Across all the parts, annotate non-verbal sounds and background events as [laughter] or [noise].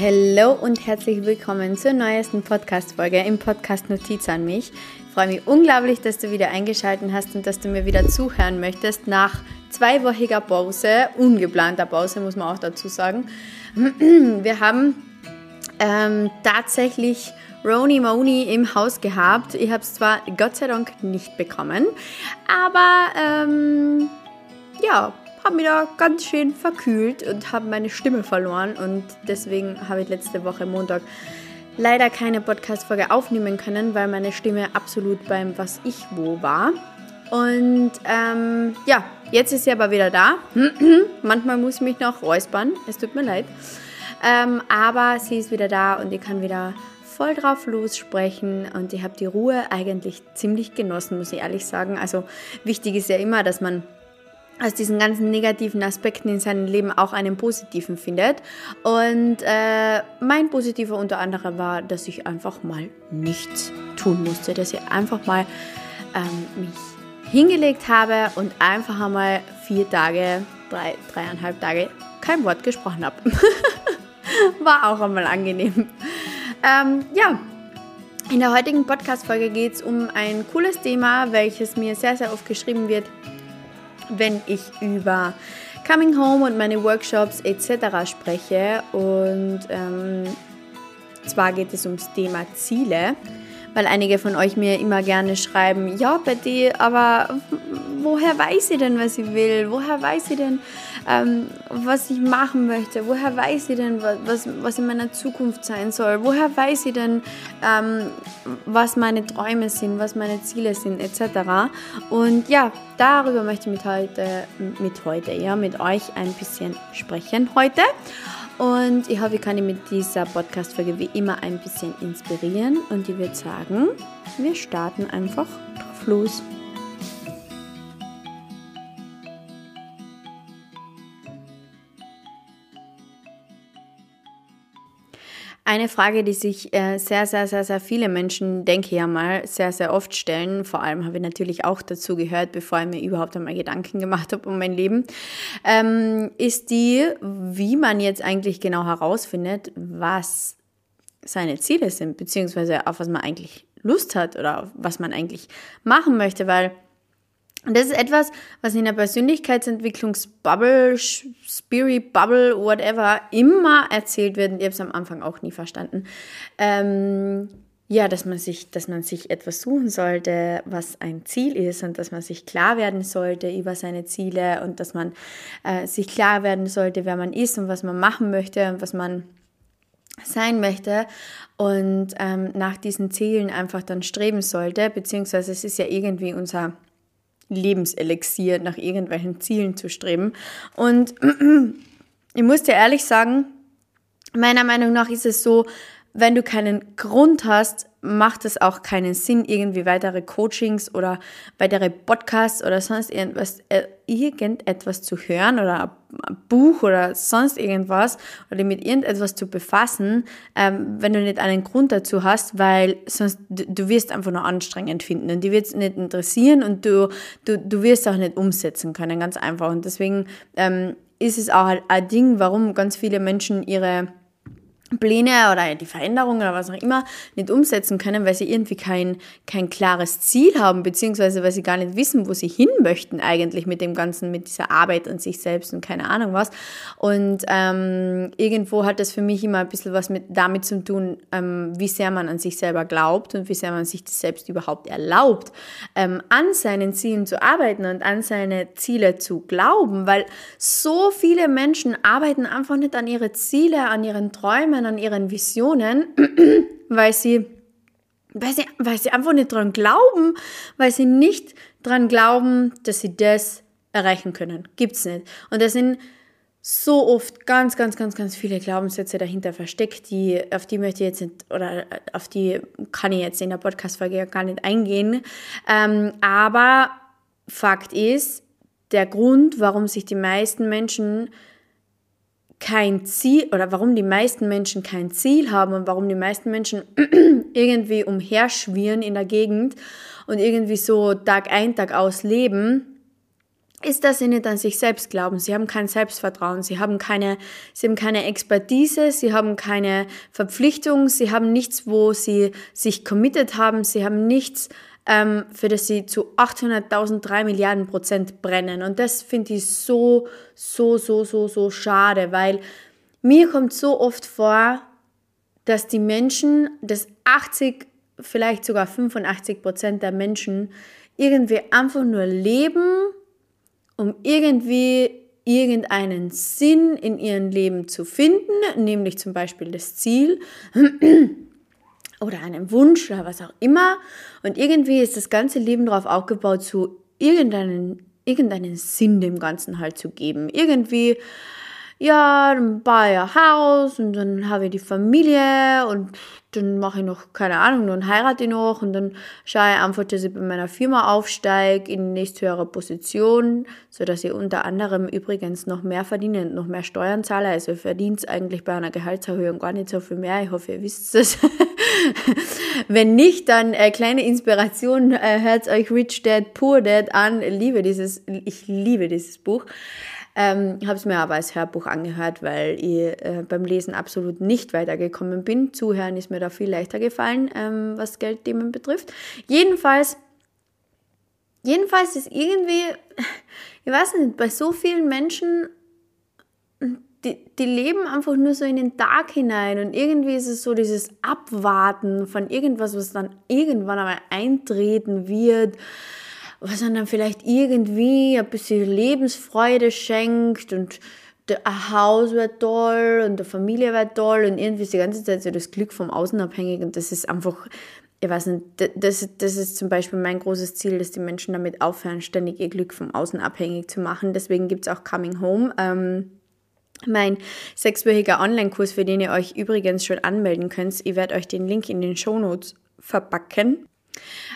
Hallo und herzlich willkommen zur neuesten Podcast-Folge im Podcast Notiz an mich. Ich freue mich unglaublich, dass du wieder eingeschaltet hast und dass du mir wieder zuhören möchtest nach zweiwöchiger Pause, ungeplanter Pause, muss man auch dazu sagen. [clears throat] Wir haben ähm, tatsächlich Roni Moni im Haus gehabt. Ich habe es zwar Gott sei Dank nicht bekommen, aber ähm, ja, habe mich da ganz schön verkühlt und habe meine Stimme verloren und deswegen habe ich letzte Woche Montag leider keine Podcast-Folge aufnehmen können, weil meine Stimme absolut beim Was ich wo war. Und ähm, ja, jetzt ist sie aber wieder da. [clears throat] Manchmal muss ich mich noch räuspern, es tut mir leid. Ähm, aber sie ist wieder da und ich kann wieder voll drauf lossprechen und ich habe die Ruhe eigentlich ziemlich genossen, muss ich ehrlich sagen. Also wichtig ist ja immer, dass man aus diesen ganzen negativen Aspekten in seinem Leben auch einen positiven findet. Und äh, mein positiver unter anderem war, dass ich einfach mal nichts tun musste, dass ich einfach mal ähm, mich hingelegt habe und einfach einmal vier Tage, drei, dreieinhalb Tage kein Wort gesprochen habe. [laughs] war auch einmal angenehm. Ähm, ja, in der heutigen Podcast-Folge geht es um ein cooles Thema, welches mir sehr, sehr oft geschrieben wird wenn ich über Coming Home und meine Workshops etc. spreche. Und ähm, zwar geht es ums Thema Ziele, weil einige von euch mir immer gerne schreiben, ja Betty, aber woher weiß ich denn, was ich will? Woher weiß ich denn, ähm, was ich machen möchte? Woher weiß ich denn, was, was in meiner Zukunft sein soll? Woher weiß ich denn, ähm, was meine Träume sind, was meine Ziele sind, etc. Und ja, darüber möchte ich mit heute, mit heute, ja, mit euch ein bisschen sprechen heute. Und ich hoffe, ich kann dich mit dieser Podcast-Folge wie immer ein bisschen inspirieren. Und ich würde sagen, wir starten einfach drauf los. Eine Frage, die sich äh, sehr, sehr, sehr, sehr viele Menschen, denke ich ja mal, sehr, sehr oft stellen, vor allem habe ich natürlich auch dazu gehört, bevor ich mir überhaupt einmal Gedanken gemacht habe um mein Leben, ähm, ist die, wie man jetzt eigentlich genau herausfindet, was seine Ziele sind, beziehungsweise auf was man eigentlich Lust hat oder was man eigentlich machen möchte, weil und das ist etwas, was in der Persönlichkeitsentwicklungsbubble, Spirit Bubble, whatever, immer erzählt wird. Und ich habe es am Anfang auch nie verstanden. Ähm, ja, dass man sich, dass man sich etwas suchen sollte, was ein Ziel ist und dass man sich klar werden sollte über seine Ziele und dass man äh, sich klar werden sollte, wer man ist und was man machen möchte und was man sein möchte und ähm, nach diesen Zielen einfach dann streben sollte, beziehungsweise es ist ja irgendwie unser Lebenselixier, nach irgendwelchen Zielen zu streben. Und [clears throat] ich muss dir ehrlich sagen, meiner Meinung nach ist es so, wenn du keinen Grund hast, macht es auch keinen Sinn, irgendwie weitere Coachings oder weitere Podcasts oder sonst irgendwas, äh, irgendetwas zu hören oder ein Buch oder sonst irgendwas oder mit irgendetwas zu befassen, ähm, wenn du nicht einen Grund dazu hast, weil sonst du, wirst einfach nur anstrengend finden und die wird es nicht interessieren und du, du, du wirst auch nicht umsetzen können, ganz einfach. Und deswegen ähm, ist es auch ein Ding, warum ganz viele Menschen ihre Pläne oder die Veränderungen oder was auch immer nicht umsetzen können, weil sie irgendwie kein, kein klares Ziel haben, beziehungsweise weil sie gar nicht wissen, wo sie hin möchten eigentlich mit dem Ganzen, mit dieser Arbeit an sich selbst und keine Ahnung was. Und ähm, irgendwo hat das für mich immer ein bisschen was mit, damit zu tun, ähm, wie sehr man an sich selber glaubt und wie sehr man sich das selbst überhaupt erlaubt, ähm, an seinen Zielen zu arbeiten und an seine Ziele zu glauben, weil so viele Menschen arbeiten einfach nicht an ihre Ziele, an ihren Träumen, an ihren Visionen, [clears throat] weil sie, weil, sie, weil sie einfach nicht dran glauben, weil sie nicht dran glauben, dass sie das erreichen können. Gibt es nicht. Und das sind so oft ganz, ganz, ganz, ganz viele Glaubenssätze dahinter versteckt, die, auf die möchte ich jetzt nicht, oder auf die kann ich jetzt in der Podcast-Folge gar nicht eingehen. Ähm, aber Fakt ist, der Grund, warum sich die meisten Menschen kein Ziel oder warum die meisten Menschen kein Ziel haben und warum die meisten Menschen [clears throat] irgendwie umherschwirren in der Gegend und irgendwie so Tag ein, Tag aus leben ist, dass sie nicht an sich selbst glauben. Sie haben kein Selbstvertrauen, sie haben keine, sie haben keine Expertise, sie haben keine Verpflichtung, sie haben nichts, wo sie sich committed haben, sie haben nichts, ähm, für das sie zu 800.000, 3 Milliarden Prozent brennen. Und das finde ich so, so, so, so, so schade, weil mir kommt so oft vor, dass die Menschen, dass 80, vielleicht sogar 85 Prozent der Menschen irgendwie einfach nur leben, um irgendwie irgendeinen Sinn in ihrem Leben zu finden, nämlich zum Beispiel das Ziel oder einen Wunsch oder was auch immer. Und irgendwie ist das ganze Leben darauf aufgebaut, zu irgendeinen, irgendeinen Sinn dem Ganzen halt zu geben. Irgendwie ja, dann baue ich ein Haus und dann habe ich die Familie und dann mache ich noch, keine Ahnung, dann heirate ich noch und dann schaue ich einfach, dass ich bei meiner Firma aufsteige in nächsthöhere Position, sodass ich unter anderem übrigens noch mehr verdiene und noch mehr Steuern zahle. Also es eigentlich bei einer Gehaltserhöhung gar nicht so viel mehr. Ich hoffe, ihr wisst es. [laughs] Wenn nicht, dann äh, kleine Inspiration, äh, hört euch Rich Dad, Poor Dad an. Liebe dieses, ich liebe dieses Buch. Ähm, habe es mir aber als Hörbuch angehört, weil ich äh, beim Lesen absolut nicht weitergekommen bin. Zuhören ist mir da viel leichter gefallen, ähm, was Geldthemen betrifft. Jedenfalls, jedenfalls ist irgendwie, [laughs] ich weiß nicht, bei so vielen Menschen, die, die leben einfach nur so in den Tag hinein und irgendwie ist es so dieses Abwarten von irgendwas, was dann irgendwann einmal eintreten wird was dann vielleicht irgendwie ein bisschen Lebensfreude schenkt und ein Haus wäre toll und eine Familie wäre toll und irgendwie ist die ganze Zeit so das Glück vom Außen abhängig und das ist einfach, ich weiß nicht, das, das ist zum Beispiel mein großes Ziel, dass die Menschen damit aufhören, ständig ihr Glück vom Außen abhängig zu machen. Deswegen gibt es auch Coming Home. Ähm, mein sechswöchiger Online-Kurs, für den ihr euch übrigens schon anmelden könnt. Ich werde euch den Link in den Show Notes verpacken.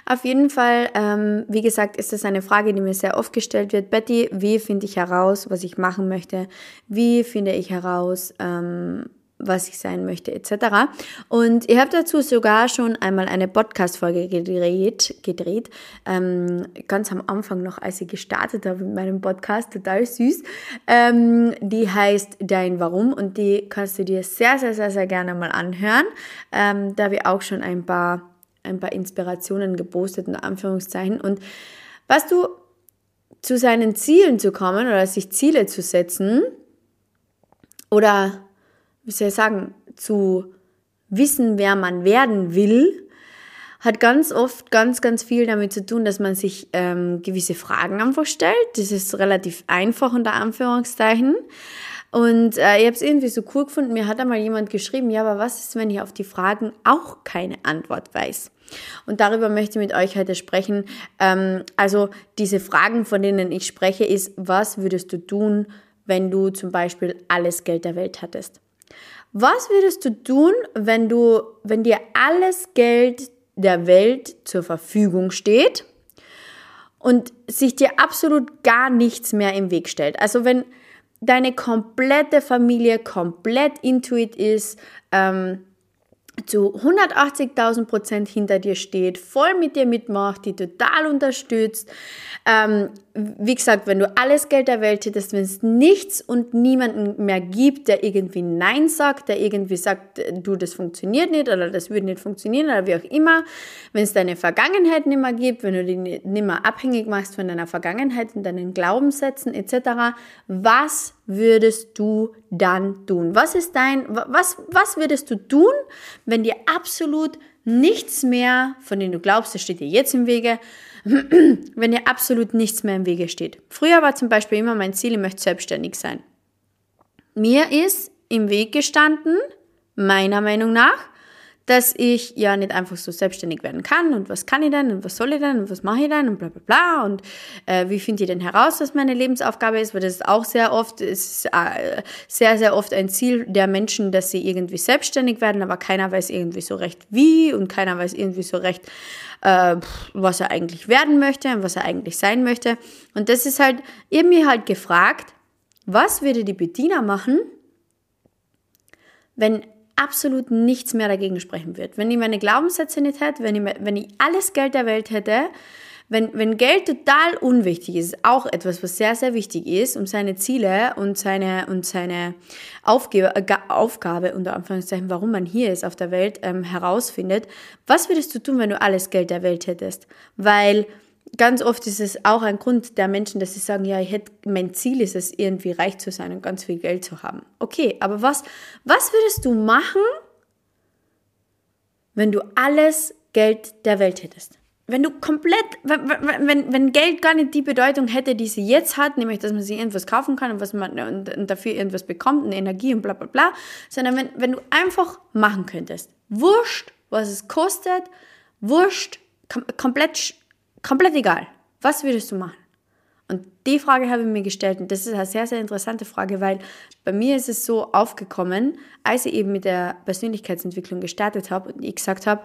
Auf jeden Fall, ähm, wie gesagt, ist das eine Frage, die mir sehr oft gestellt wird. Betty, wie finde ich heraus, was ich machen möchte? Wie finde ich heraus, ähm, was ich sein möchte, etc. Und ich habe dazu sogar schon einmal eine Podcast-Folge gedreht, gedreht ähm, ganz am Anfang noch, als ich gestartet habe mit meinem Podcast, total süß. Ähm, die heißt Dein Warum und die kannst du dir sehr, sehr, sehr, sehr gerne mal anhören. Ähm, da habe ich auch schon ein paar ein paar Inspirationen gepostet, in Anführungszeichen. Und was du zu seinen Zielen zu kommen oder sich Ziele zu setzen oder, wie soll ich sagen, zu wissen, wer man werden will, hat ganz oft ganz, ganz viel damit zu tun, dass man sich ähm, gewisse Fragen einfach stellt. Das ist relativ einfach unter Anführungszeichen. Und äh, ich habe es irgendwie so cool gefunden. Mir hat einmal jemand geschrieben, ja, aber was ist, wenn ich auf die Fragen auch keine Antwort weiß? Und darüber möchte ich mit euch heute sprechen. Ähm, also diese Fragen, von denen ich spreche, ist, was würdest du tun, wenn du zum Beispiel alles Geld der Welt hattest? Was würdest du tun, wenn du, wenn dir alles Geld der Welt zur Verfügung steht und sich dir absolut gar nichts mehr im Weg stellt? Also wenn deine komplette Familie komplett intuit ist, ähm, zu 180.000 Prozent hinter dir steht, voll mit dir mitmacht, die total unterstützt. Ähm, wie gesagt, wenn du alles Geld der Welt hättest, wenn es nichts und niemanden mehr gibt, der irgendwie Nein sagt, der irgendwie sagt, du, das funktioniert nicht oder das würde nicht funktionieren oder wie auch immer, wenn es deine Vergangenheit nicht mehr gibt, wenn du die nicht mehr abhängig machst von deiner Vergangenheit und deinen Glaubenssätzen etc., was würdest du dann tun? Was ist dein, was, was würdest du tun, wenn dir absolut nichts mehr, von dem du glaubst, das steht dir jetzt im Wege, [clears throat] wenn dir absolut nichts mehr im Wege steht. Früher war zum Beispiel immer mein Ziel, ich möchte selbstständig sein. Mir ist im Weg gestanden, meiner Meinung nach, dass ich ja nicht einfach so selbstständig werden kann und was kann ich denn und was soll ich denn und was mache ich denn und bla bla bla und äh, wie finde ich denn heraus, was meine Lebensaufgabe ist, weil das ist auch sehr oft, ist äh, sehr, sehr oft ein Ziel der Menschen, dass sie irgendwie selbstständig werden, aber keiner weiß irgendwie so recht wie und keiner weiß irgendwie so recht, äh, was er eigentlich werden möchte und was er eigentlich sein möchte. Und das ist halt, ihr mir halt gefragt, was würde die Bediener machen, wenn absolut nichts mehr dagegen sprechen wird. Wenn ich meine Glaubenssätze nicht hätte, wenn ich, wenn ich alles Geld der Welt hätte, Wenn, wenn Geld total unwichtig ist, auch etwas, was sehr, sehr wichtig ist, um seine Ziele und seine, und seine Aufgabe, äh, Aufgabe, unter Anführungszeichen, warum man hier ist auf der Welt, ähm, herausfindet, was würdest du tun, wenn du alles Geld der Welt hättest? Weil ganz oft ist es auch ein Grund der Menschen, dass sie sagen, ja, ich hätte, mein Ziel ist es, irgendwie reich zu sein und ganz viel Geld zu haben. Okay, aber was, was würdest du machen, wenn du alles Geld der Welt hättest? Wenn du komplett, wenn, wenn, wenn Geld gar nicht die Bedeutung hätte, die sie jetzt hat, nämlich, dass man sich irgendwas kaufen kann und, was man, und, und dafür irgendwas bekommt, und Energie und bla bla bla, sondern wenn, wenn du einfach machen könntest, wurscht, was es kostet, wurscht, kom komplett Komplett egal. Was würdest du machen? Und die Frage habe ich mir gestellt und das ist eine sehr, sehr interessante Frage, weil bei mir ist es so aufgekommen, als ich eben mit der Persönlichkeitsentwicklung gestartet habe und ich gesagt habe,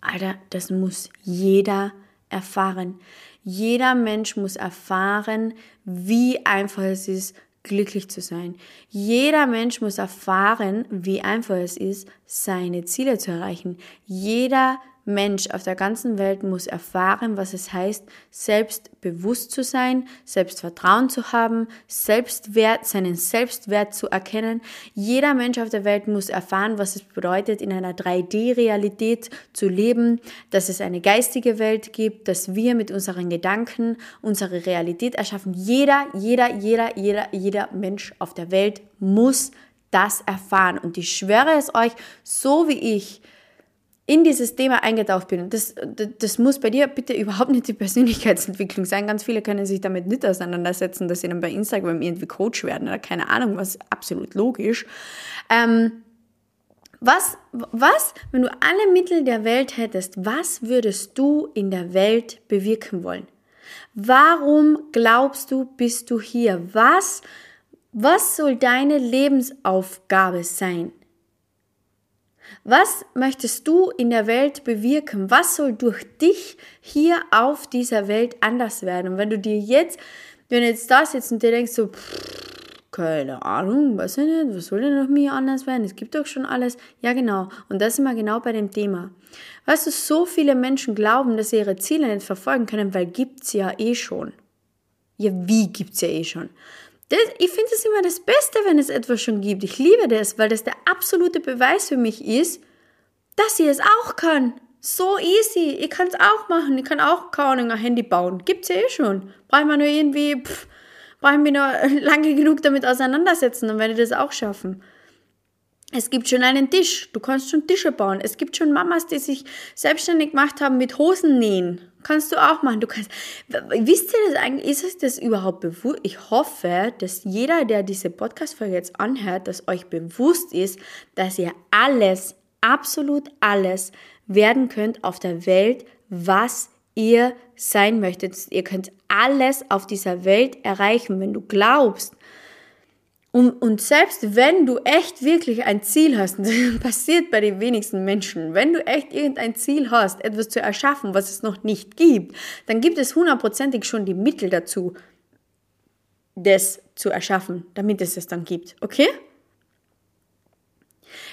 Alter, das muss jeder erfahren. Jeder Mensch muss erfahren, wie einfach es ist, glücklich zu sein. Jeder Mensch muss erfahren, wie einfach es ist, seine Ziele zu erreichen. Jeder Mensch auf der ganzen Welt muss erfahren, was es heißt, selbstbewusst zu sein, Selbstvertrauen zu haben, Selbstwert, seinen Selbstwert zu erkennen. Jeder Mensch auf der Welt muss erfahren, was es bedeutet, in einer 3D-Realität zu leben, dass es eine geistige Welt gibt, dass wir mit unseren Gedanken unsere Realität erschaffen. Jeder, jeder, jeder, jeder, jeder Mensch auf der Welt muss das erfahren. Und ich schwöre es euch, so wie ich in dieses Thema eingetaucht bin. Das, das, muss bei dir bitte überhaupt nicht die Persönlichkeitsentwicklung sein. Ganz viele können sich damit nicht auseinandersetzen, dass sie dann bei Instagram irgendwie Coach werden oder keine Ahnung, was absolut logisch. Ähm, was, was, wenn du alle Mittel der Welt hättest, was würdest du in der Welt bewirken wollen? Warum glaubst du, bist du hier? Was, was soll deine Lebensaufgabe sein? Was möchtest du in der Welt bewirken? Was soll durch dich hier auf dieser Welt anders werden? Und wenn du dir jetzt, wenn du jetzt da sitzt und dir denkst so, pff, keine Ahnung, weiß ich nicht, was soll denn noch mir anders werden? Es gibt doch schon alles. Ja, genau. Und da sind wir genau bei dem Thema. Weißt du, so viele Menschen glauben, dass sie ihre Ziele nicht verfolgen können, weil gibt's ja eh schon. Ja, wie gibt's ja eh schon? Das, ich finde es immer das Beste, wenn es etwas schon gibt. Ich liebe das, weil das der absolute Beweis für mich ist, dass ich es auch kann. So easy. Ich kann es auch machen. Ich kann auch kaum ein Handy bauen. Gibt's ja eh schon. Brauche ich mir nur irgendwie, pff, brauche ich mich nur [laughs] lange genug damit auseinandersetzen, dann werde ich das auch schaffen. Es gibt schon einen Tisch. Du kannst schon Tische bauen. Es gibt schon Mamas, die sich selbstständig gemacht haben mit Hosen nähen. Kannst du auch machen. Du kannst. Wisst ihr das eigentlich? Ist euch das überhaupt bewusst? Ich hoffe, dass jeder, der diese Podcast-Folge jetzt anhört, dass euch bewusst ist, dass ihr alles, absolut alles werden könnt auf der Welt, was ihr sein möchtet. Ihr könnt alles auf dieser Welt erreichen, wenn du glaubst, und, und selbst wenn du echt wirklich ein Ziel hast, [laughs] das passiert bei den wenigsten Menschen, wenn du echt irgendein Ziel hast, etwas zu erschaffen, was es noch nicht gibt, dann gibt es hundertprozentig schon die Mittel dazu, das zu erschaffen, damit es es dann gibt. Okay?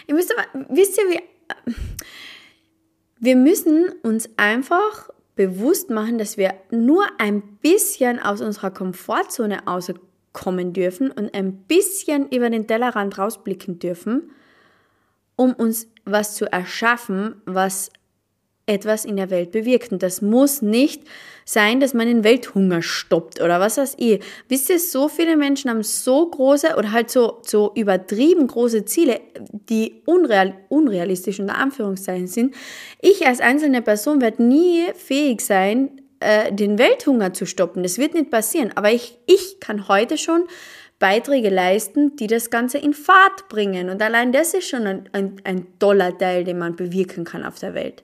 Ihr müsst aber, wisst ihr, wie, wir müssen uns einfach bewusst machen, dass wir nur ein bisschen aus unserer Komfortzone auskommen kommen dürfen und ein bisschen über den Tellerrand rausblicken dürfen, um uns was zu erschaffen, was etwas in der Welt bewirkt. Und das muss nicht sein, dass man den Welthunger stoppt oder was weiß ich. Wisst ihr, so viele Menschen haben so große oder halt so, so übertrieben große Ziele, die unreal, unrealistisch unter Anführungszeichen sind. Ich als einzelne Person werde nie fähig sein, äh, den Welthunger zu stoppen. Das wird nicht passieren. Aber ich, ich kann heute schon Beiträge leisten, die das Ganze in Fahrt bringen. Und allein das ist schon ein, ein, ein toller Teil, den man bewirken kann auf der Welt.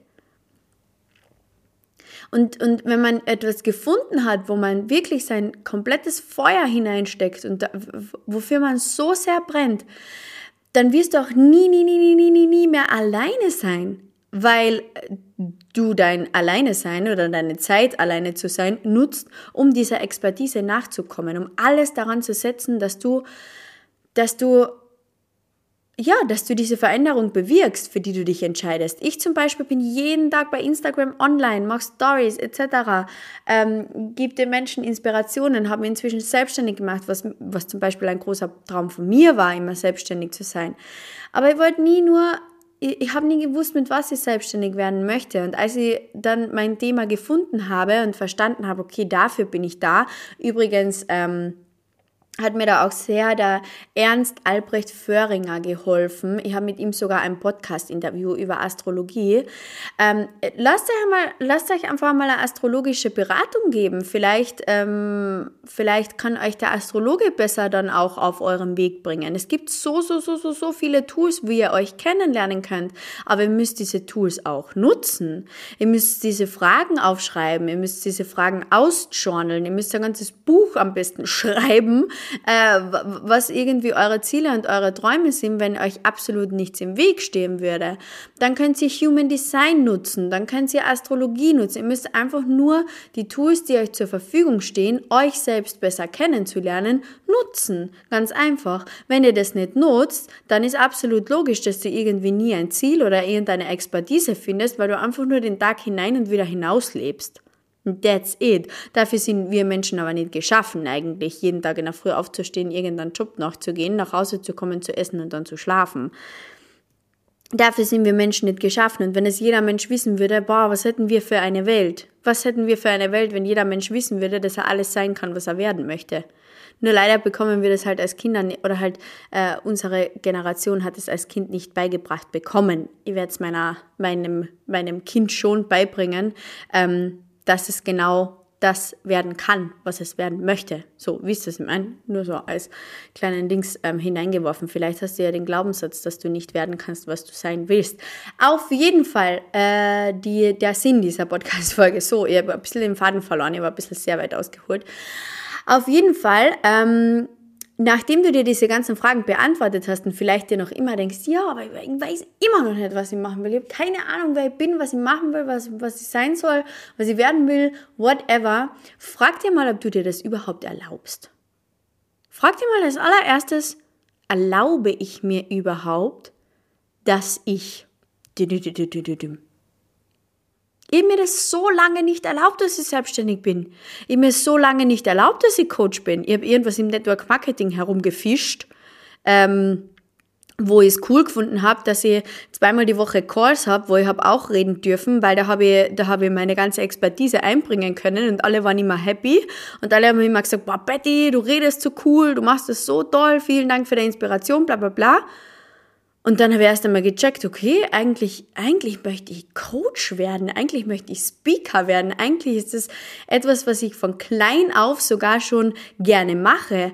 Und, und wenn man etwas gefunden hat, wo man wirklich sein komplettes Feuer hineinsteckt und da, wofür man so sehr brennt, dann wirst du auch nie, nie, nie, nie, nie, nie mehr alleine sein weil du dein Alleine sein oder deine Zeit alleine zu sein nutzt, um dieser Expertise nachzukommen, um alles daran zu setzen, dass du, dass du ja, dass du diese Veränderung bewirkst, für die du dich entscheidest. Ich zum Beispiel bin jeden Tag bei Instagram online, mache Stories etc., ähm, gebe den Menschen Inspirationen, habe mich inzwischen selbstständig gemacht, was, was zum Beispiel ein großer Traum von mir war, immer selbstständig zu sein. Aber ich wollte nie nur ich, ich habe nie gewusst, mit was ich selbstständig werden möchte. Und als ich dann mein Thema gefunden habe und verstanden habe, okay, dafür bin ich da. Übrigens, ähm, hat mir da auch sehr der Ernst Albrecht Föhringer geholfen. Ich habe mit ihm sogar ein Podcast-Interview über Astrologie. Ähm, lasst, euch mal, lasst euch einfach mal eine astrologische Beratung geben. Vielleicht, ähm, vielleicht kann euch der Astrologe besser dann auch auf eurem Weg bringen. Es gibt so, so, so, so, so viele Tools, wie ihr euch kennenlernen könnt. Aber ihr müsst diese Tools auch nutzen. Ihr müsst diese Fragen aufschreiben. Ihr müsst diese Fragen ausjournalen. Ihr müsst ein ganzes Buch am besten [laughs] schreiben äh, was irgendwie eure Ziele und eure Träume sind, wenn euch absolut nichts im Weg stehen würde. Dann könnt ihr Human Design nutzen, dann könnt ihr Astrologie nutzen. Ihr müsst einfach nur die Tools, die euch zur Verfügung stehen, euch selbst besser kennenzulernen, nutzen. Ganz einfach. Wenn ihr das nicht nutzt, dann ist absolut logisch, dass du irgendwie nie ein Ziel oder irgendeine Expertise findest, weil du einfach nur den Tag hinein und wieder hinaus lebst. That's it. Dafür sind wir Menschen aber nicht geschaffen, eigentlich jeden Tag in der Früh aufzustehen, irgendeinen Job nachzugehen, nach Hause zu kommen, zu essen und dann zu schlafen. Dafür sind wir Menschen nicht geschaffen. Und wenn es jeder Mensch wissen würde, boah, was hätten wir für eine Welt? Was hätten wir für eine Welt, wenn jeder Mensch wissen würde, dass er alles sein kann, was er werden möchte? Nur leider bekommen wir das halt als Kinder oder halt äh, unsere Generation hat es als Kind nicht beigebracht bekommen. Ich werde es meiner meinem meinem Kind schon beibringen. Ähm, dass es genau das werden kann, was es werden möchte. So, wie ist das? Ich meine, nur so als kleinen Dings ähm, hineingeworfen. Vielleicht hast du ja den Glaubenssatz, dass du nicht werden kannst, was du sein willst. Auf jeden Fall äh, die, der Sinn dieser Podcast-Folge. So, ich habe ein bisschen den Faden verloren, ich habe ein bisschen sehr weit ausgeholt. Auf jeden Fall ähm, nachdem du dir diese ganzen Fragen beantwortet hast und vielleicht dir noch immer denkst, ja, aber ich weiß immer noch nicht, was ich machen will. Ich habe keine Ahnung, wer ich bin, was ich machen will, was, was ich sein soll, was ich werden will, whatever. Frag dir mal, ob du dir das überhaupt erlaubst. Frag dir mal als allererstes, erlaube ich mir überhaupt, dass ich ich habe mir das so lange nicht erlaubt, dass ich selbstständig bin. Ich habe mir so lange nicht erlaubt, dass ich Coach bin. Ich habe irgendwas im Network Marketing herumgefischt, ähm, wo ich es cool gefunden habe, dass ich zweimal die Woche Calls habe, wo ich habe auch reden dürfen, weil da habe ich, da habe ich meine ganze Expertise einbringen können und alle waren immer happy und alle haben immer gesagt, boah Betty, du redest so cool, du machst das so toll, vielen Dank für deine Inspiration, bla bla bla. Und dann habe ich erst einmal gecheckt, okay, eigentlich, eigentlich möchte ich Coach werden, eigentlich möchte ich Speaker werden, eigentlich ist das etwas, was ich von klein auf sogar schon gerne mache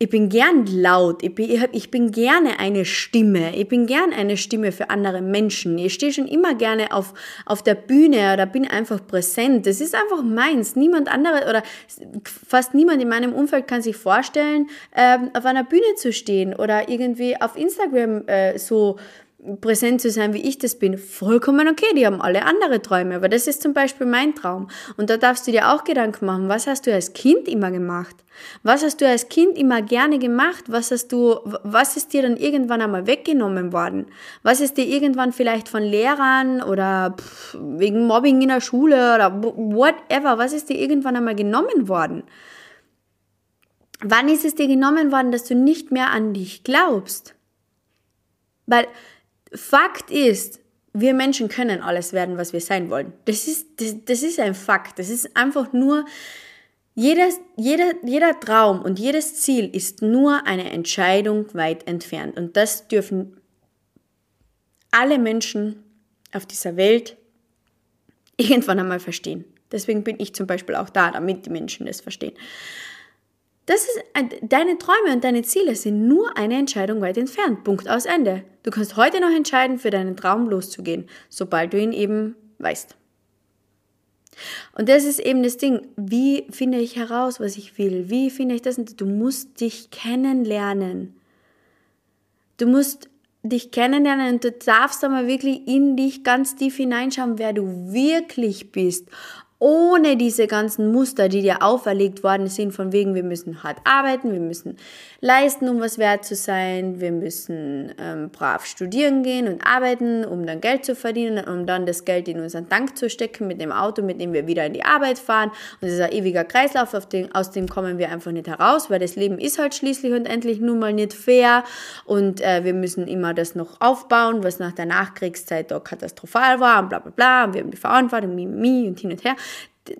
ich bin gern laut, ich bin, ich bin gerne eine Stimme, ich bin gern eine Stimme für andere Menschen. Ich stehe schon immer gerne auf, auf der Bühne oder bin einfach präsent. Das ist einfach meins. Niemand andere oder fast niemand in meinem Umfeld kann sich vorstellen, ähm, auf einer Bühne zu stehen oder irgendwie auf Instagram äh, so präsent zu sein, wie ich das bin, vollkommen okay. Die haben alle andere Träume, aber das ist zum Beispiel mein Traum. Und da darfst du dir auch Gedanken machen, was hast du als Kind immer gemacht? Was hast du als Kind immer gerne gemacht? Was hast du, was ist dir dann irgendwann einmal weggenommen worden? Was ist dir irgendwann vielleicht von Lehrern oder pff, wegen Mobbing in der Schule oder whatever, was ist dir irgendwann einmal genommen worden? Wann ist es dir genommen worden, dass du nicht mehr an dich glaubst? Weil Fakt ist, wir Menschen können alles werden, was wir sein wollen. Das ist, das, das ist ein Fakt. Das ist einfach nur, jedes, jeder, jeder Traum und jedes Ziel ist nur eine Entscheidung weit entfernt. Und das dürfen alle Menschen auf dieser Welt [laughs] irgendwann einmal verstehen. Deswegen bin ich zum Beispiel auch da, damit die Menschen das verstehen. Das ist, deine Träume und deine Ziele sind nur eine Entscheidung weit entfernt. Punkt aus Ende. Du kannst heute noch entscheiden, für deinen Traum loszugehen, sobald du ihn eben weißt. Und das ist eben das Ding. Wie finde ich heraus, was ich will? Wie finde ich das? Du musst dich kennenlernen. Du musst dich kennenlernen und du darfst einmal wirklich in dich ganz tief hineinschauen, wer du wirklich bist ohne diese ganzen Muster, die dir auferlegt worden sind, von wegen, wir müssen hart arbeiten, wir müssen leisten, um was wert zu sein, wir müssen ähm, brav studieren gehen und arbeiten, um dann Geld zu verdienen, um dann das Geld in unseren Tank zu stecken mit dem Auto, mit dem wir wieder in die Arbeit fahren. Und das ist ein ewiger Kreislauf, den, aus dem kommen wir einfach nicht heraus, weil das Leben ist halt schließlich und endlich nun mal nicht fair und äh, wir müssen immer das noch aufbauen, was nach der Nachkriegszeit da katastrophal war und bla bla bla und wir haben die Verantwortung, mi, mi und hin und her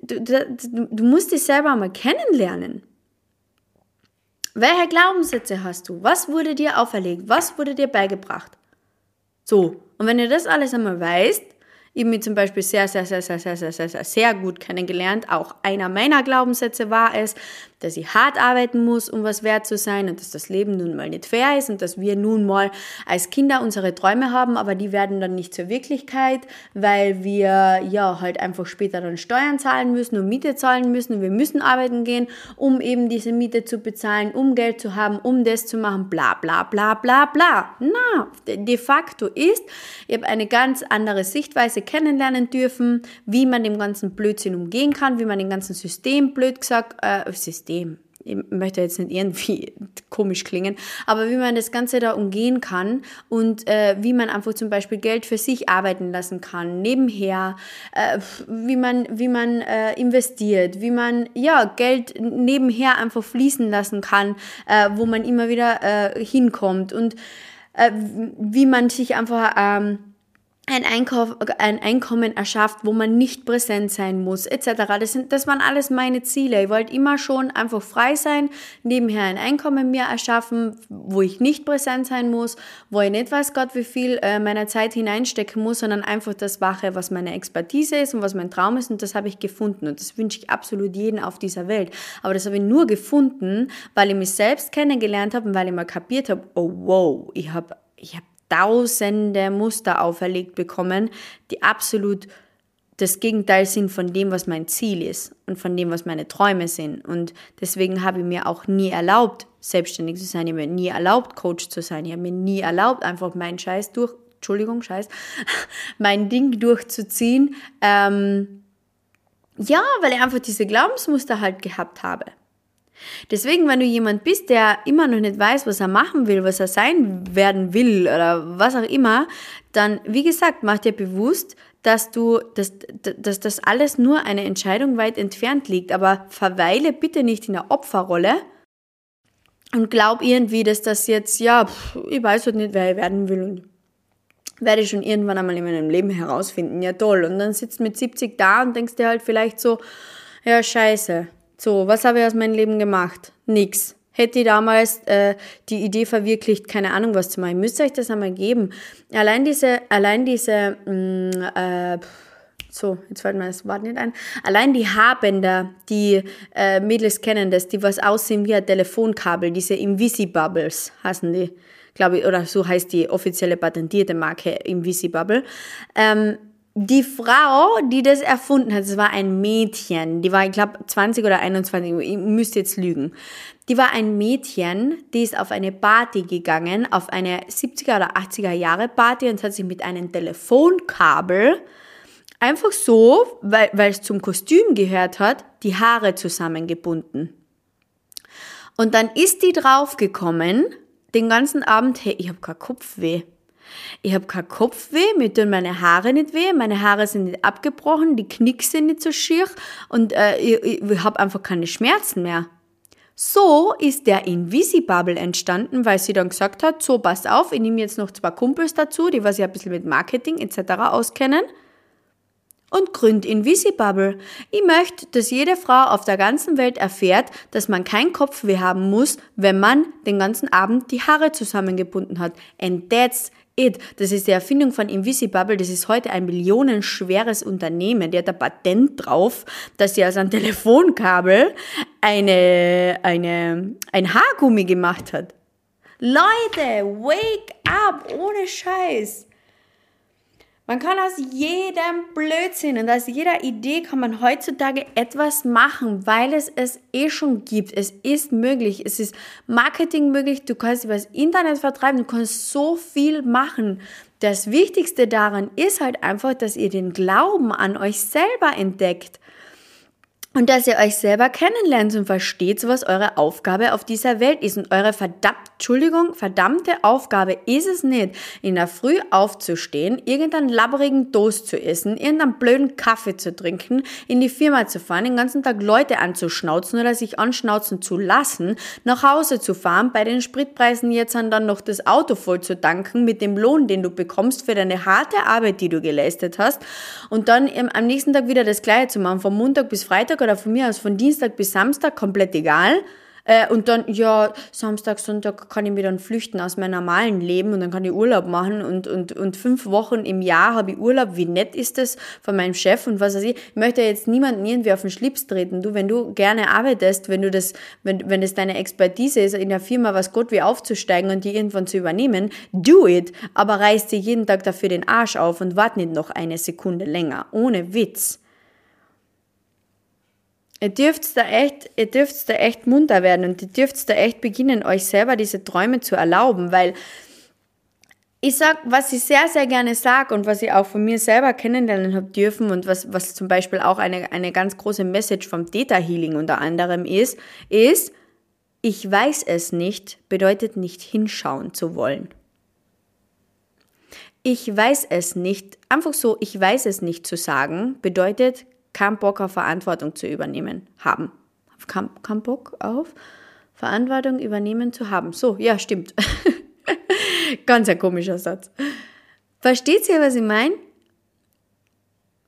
du, du, du musst dich selber mal kennenlernen. Welche Glaubenssätze hast du? Was wurde dir auferlegt? Was wurde dir beigebracht? So, und wenn du das alles einmal weißt, ich habe mich zum Beispiel sehr, sehr, sehr, sehr, sehr, sehr, sehr, sehr gut kennengelernt. Auch einer meiner Glaubenssätze war es, dass ich hart arbeiten muss, um was wert zu sein und dass das Leben nun mal nicht fair ist und dass wir nun mal als Kinder unsere Träume haben, aber die werden dann nicht zur Wirklichkeit, weil wir ja halt einfach später dann Steuern zahlen müssen und Miete zahlen müssen und wir müssen arbeiten gehen, um eben diese Miete zu bezahlen, um Geld zu haben, um das zu machen, bla bla bla bla bla. Na, de facto ist, ich habe eine ganz andere Sichtweise kennenlernen dürfen, wie man dem ganzen Blödsinn umgehen kann, wie man den ganzen System, blöd gesagt, äh, System, System. Ich möchte jetzt nicht irgendwie [laughs] komisch klingen, aber wie man das Ganze da umgehen kann und äh, wie man einfach zum Beispiel Geld für sich arbeiten lassen kann, nebenher, äh, wie man, wie man äh, investiert, wie man ja, Geld nebenher einfach fließen lassen kann, äh, wo man immer wieder äh, hinkommt und äh, wie man sich einfach ähm, ein, Einkauf, ein Einkommen erschafft, wo man nicht präsent sein muss, etc. Das, sind, das waren alles meine Ziele. Ich wollte immer schon einfach frei sein, nebenher ein Einkommen mir erschaffen, wo ich nicht präsent sein muss, wo ich nicht weiß Gott, wie viel äh, meiner Zeit hineinstecken muss, sondern einfach das mache, was meine Expertise ist und was mein Traum ist und das habe ich gefunden und das wünsche ich absolut jeden auf dieser Welt. Aber das habe ich nur gefunden, weil ich mich selbst kennengelernt habe und weil ich mal kapiert habe, oh wow, ich habe ich habe tausende Muster auferlegt bekommen, die absolut das Gegenteil sind von dem, was mein Ziel ist und von dem, was meine Träume sind. Und deswegen habe ich mir auch nie erlaubt, selbstständig zu sein. Ich habe mir nie erlaubt, Coach zu sein. Ich habe mir nie erlaubt, einfach meinen Scheiß durch, Entschuldigung, Scheiß, [laughs] mein Ding durchzuziehen. Ähm, ja, weil ich einfach diese Glaubensmuster halt gehabt habe. Deswegen, wenn du jemand bist, der immer noch nicht weiß, was er machen will, was er sein werden will oder was auch immer, dann, wie gesagt, mach dir bewusst, dass du, dass, dass das alles nur eine Entscheidung weit entfernt liegt. Aber verweile bitte nicht in der Opferrolle und glaub irgendwie, dass das jetzt, ja, ich weiß halt nicht, wer ich werden will und werde ich schon irgendwann einmal in meinem Leben herausfinden. Ja, toll. Und dann sitzt mit 70 da und denkst dir halt vielleicht so, ja, scheiße so, was habe ich aus meinem Leben gemacht? Nix. Hätte ich damals äh, die Idee verwirklicht, keine Ahnung was zu machen. Müsst ihr euch das einmal geben. Allein diese, allein diese, mh, mm, äh, so, jetzt fällt mir das Wort nicht ein. Allein die Haarbänder, die äh, Mädels kennen das, die was aussehen wie ein Telefonkabel, diese Invisibubbles heißen die, glaube ich, oder so heißt die offizielle patentierte Marke Invisibubble. Ähm, die Frau, die das erfunden hat, das war ein Mädchen, die war, ich glaube, 20 oder 21, ich müsste jetzt lügen. Die war ein Mädchen, die ist auf eine Party gegangen, auf eine 70er oder 80er Jahre Party und hat sich mit einem Telefonkabel einfach so, weil, es zum Kostüm gehört hat, die Haare zusammengebunden. Und dann ist die draufgekommen, den ganzen Abend, hey, ich habe kein Kopfweh. Ich habe kein Kopfweh, mir tun meine Haare nicht weh, meine Haare sind nicht abgebrochen, die Knicks sind nicht so schier und äh, ich, ich habe einfach keine Schmerzen mehr. So ist der Invisibubble entstanden, weil sie dann gesagt hat, so pass auf, ich nehme jetzt noch zwei Kumpels dazu, die was sich ein bisschen mit Marketing etc. auskennen und gründ Invisibubble. Ich möchte, dass jede Frau auf der ganzen Welt erfährt, dass man kein Kopfweh haben muss, wenn man den ganzen Abend die Haare zusammengebunden hat. And that's it. Das ist die Erfindung von Invisibubble. Das ist heute ein millionenschweres Unternehmen. Der hat ein Patent drauf, dass sie aus einem Telefonkabel eine, eine, ein Haargummi gemacht hat. Leute, wake up, ohne Scheiß. Man kann aus jedem Blödsinn und aus jeder Idee kann man heutzutage etwas machen, weil es es eh schon gibt. Es ist möglich. Es ist Marketing möglich. Du kannst über das Internet vertreiben. Du kannst so viel machen. Das Wichtigste daran ist halt einfach, dass ihr den Glauben an euch selber entdeckt. Und dass ihr euch selber kennenlernt und versteht, was eure Aufgabe auf dieser Welt ist. Und eure verdammt, Entschuldigung, verdammte Aufgabe ist es nicht, in der Früh aufzustehen, irgendeinen labberigen Toast zu essen, irgendeinen blöden Kaffee zu trinken, in die Firma zu fahren, den ganzen Tag Leute anzuschnauzen oder sich anschnauzen zu lassen, nach Hause zu fahren, bei den Spritpreisen jetzt dann noch das Auto voll zu tanken mit dem Lohn, den du bekommst für deine harte Arbeit, die du geleistet hast und dann am nächsten Tag wieder das Gleiche zu machen, von Montag bis Freitag oder von mir aus von Dienstag bis Samstag, komplett egal. Äh, und dann, ja, Samstag, Sonntag kann ich mir dann flüchten aus meinem normalen Leben und dann kann ich Urlaub machen und, und, und fünf Wochen im Jahr habe ich Urlaub. Wie nett ist das von meinem Chef und was weiß ich. Ich möchte jetzt niemanden irgendwie auf den Schlips treten. Du, wenn du gerne arbeitest, wenn du das, wenn, wenn das deine Expertise ist, in der Firma was Gott wie aufzusteigen und die irgendwann zu übernehmen, do it. Aber reiß dir jeden Tag dafür den Arsch auf und wart nicht noch eine Sekunde länger. Ohne Witz. Ihr dürft da echt, ihr dürft da echt munter werden und ihr dürft da echt beginnen, euch selber diese Träume zu erlauben, weil ich sag, was ich sehr, sehr gerne sage und was ich auch von mir selber kennenlernen habe dürfen und was, was zum Beispiel auch eine, eine ganz große Message vom Theta Healing unter anderem ist, ist, ich weiß es nicht, bedeutet nicht hinschauen zu wollen. Ich weiß es nicht, einfach so, ich weiß es nicht zu sagen, bedeutet keinen Bock auf Verantwortung zu übernehmen haben. Kein, kein Bock auf Verantwortung übernehmen zu haben. So, ja, stimmt. [laughs] Ganz ein komischer Satz. Versteht ihr, was ich meine?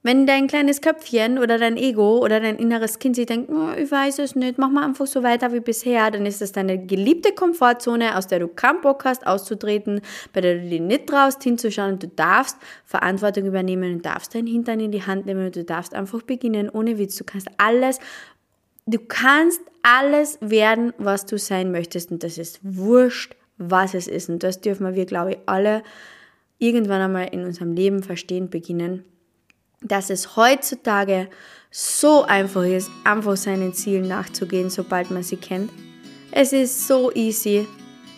Wenn dein kleines Köpfchen oder dein Ego oder dein inneres Kind sich denkt, oh, ich weiß es nicht, mach mal einfach so weiter wie bisher, dann ist das deine geliebte Komfortzone, aus der du keinen Bock hast, auszutreten, bei der du dir nicht traust, hinzuschauen. Und du darfst Verantwortung übernehmen und darfst dein Hintern in die Hand nehmen und du darfst einfach beginnen, ohne Witz. Du kannst alles, du kannst alles werden, was du sein möchtest. Und das ist wurscht, was es ist. Und das dürfen wir, glaube ich, alle irgendwann einmal in unserem Leben verstehen beginnen dass es heutzutage so einfach ist, einfach seinen Zielen nachzugehen, sobald man sie kennt. Es ist so easy.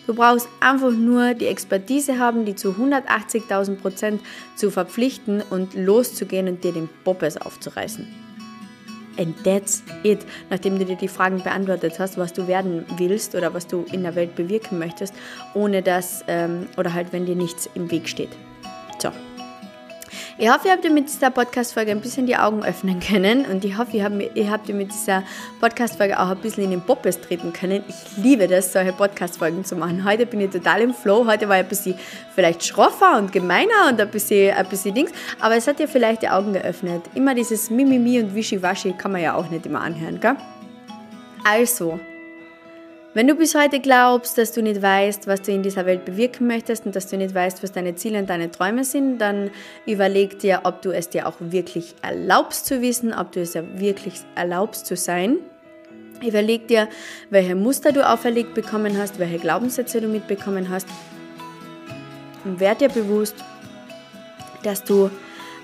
Du brauchst einfach nur die Expertise haben, die zu 180.000 Prozent zu verpflichten und loszugehen und dir den Boppes aufzureißen. And that's it. Nachdem du dir die Fragen beantwortet hast, was du werden willst oder was du in der Welt bewirken möchtest, ohne dass, ähm, oder halt, wenn dir nichts im Weg steht. So, ich hoffe, ihr habt mit dieser Podcast-Folge ein bisschen die Augen öffnen können und ich hoffe, ihr habt, mit dieser Podcast-Folge auch ein bisschen in den Poppes treten können. Ich liebe das, solche Podcast-Folgen zu machen. Heute bin ich total im Flow. Heute war ich ein bisschen vielleicht schroffer und gemeiner und ein bisschen, ein bisschen Dings, aber es hat dir vielleicht die Augen geöffnet. Immer dieses Mimimi und Wischiwaschi kann man ja auch nicht immer anhören, gell? Also, wenn du bis heute glaubst, dass du nicht weißt, was du in dieser Welt bewirken möchtest und dass du nicht weißt, was deine Ziele und deine Träume sind, dann überleg dir, ob du es dir auch wirklich erlaubst zu wissen, ob du es ja wirklich erlaubst zu sein. Überleg dir, welche Muster du auferlegt bekommen hast, welche Glaubenssätze du mitbekommen hast. Und werd dir bewusst, dass du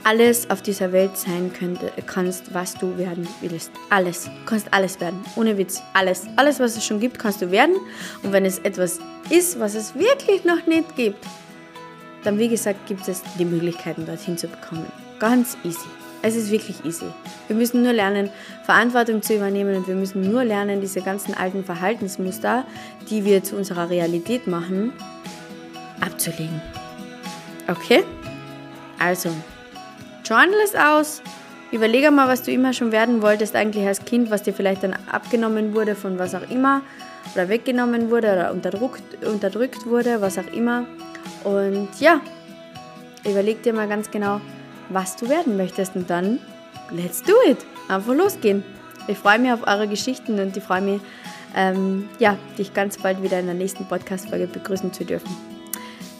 alles auf dieser Welt sein könnte, kannst, was du werden willst. Alles. Du kannst alles werden. Ohne Witz. Alles. Alles, was es schon gibt, kannst du werden. Und wenn es etwas ist, was es wirklich noch nicht gibt, dann wie gesagt gibt es die Möglichkeiten, dorthin zu bekommen. Ganz easy. Es ist wirklich easy. Wir müssen nur lernen, Verantwortung zu übernehmen und wir müssen nur lernen, diese ganzen alten Verhaltensmuster, die wir zu unserer Realität machen, abzulegen. Okay? Also, Journal es aus. Überlege mal, was du immer schon werden wolltest, eigentlich als Kind, was dir vielleicht dann abgenommen wurde von was auch immer oder weggenommen wurde oder unterdrückt, unterdrückt wurde, was auch immer. Und ja, überleg dir mal ganz genau, was du werden möchtest und dann let's do it. Einfach losgehen. Ich freue mich auf eure Geschichten und ich freue mich, ähm, ja, dich ganz bald wieder in der nächsten Podcast-Folge begrüßen zu dürfen.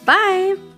Bye!